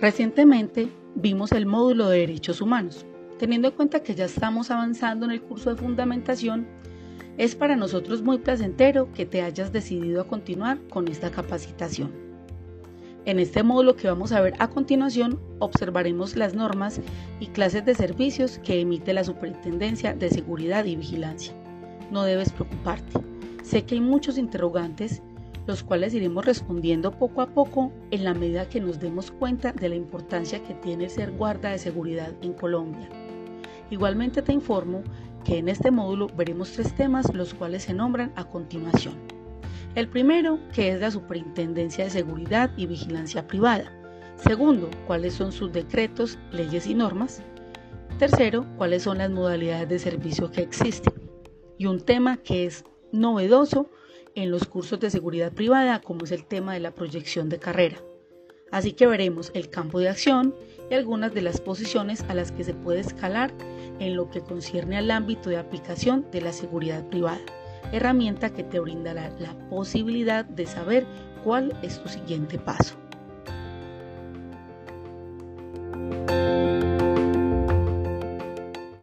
Recientemente vimos el módulo de derechos humanos. Teniendo en cuenta que ya estamos avanzando en el curso de fundamentación, es para nosotros muy placentero que te hayas decidido a continuar con esta capacitación. En este módulo que vamos a ver a continuación, observaremos las normas y clases de servicios que emite la Superintendencia de Seguridad y Vigilancia. No debes preocuparte. Sé que hay muchos interrogantes los cuales iremos respondiendo poco a poco en la medida que nos demos cuenta de la importancia que tiene ser guarda de seguridad en Colombia. Igualmente te informo que en este módulo veremos tres temas los cuales se nombran a continuación. El primero, que es la Superintendencia de Seguridad y Vigilancia Privada. Segundo, cuáles son sus decretos, leyes y normas. Tercero, cuáles son las modalidades de servicio que existen. Y un tema que es novedoso en los cursos de seguridad privada, como es el tema de la proyección de carrera. Así que veremos el campo de acción y algunas de las posiciones a las que se puede escalar en lo que concierne al ámbito de aplicación de la seguridad privada, herramienta que te brindará la posibilidad de saber cuál es tu siguiente paso.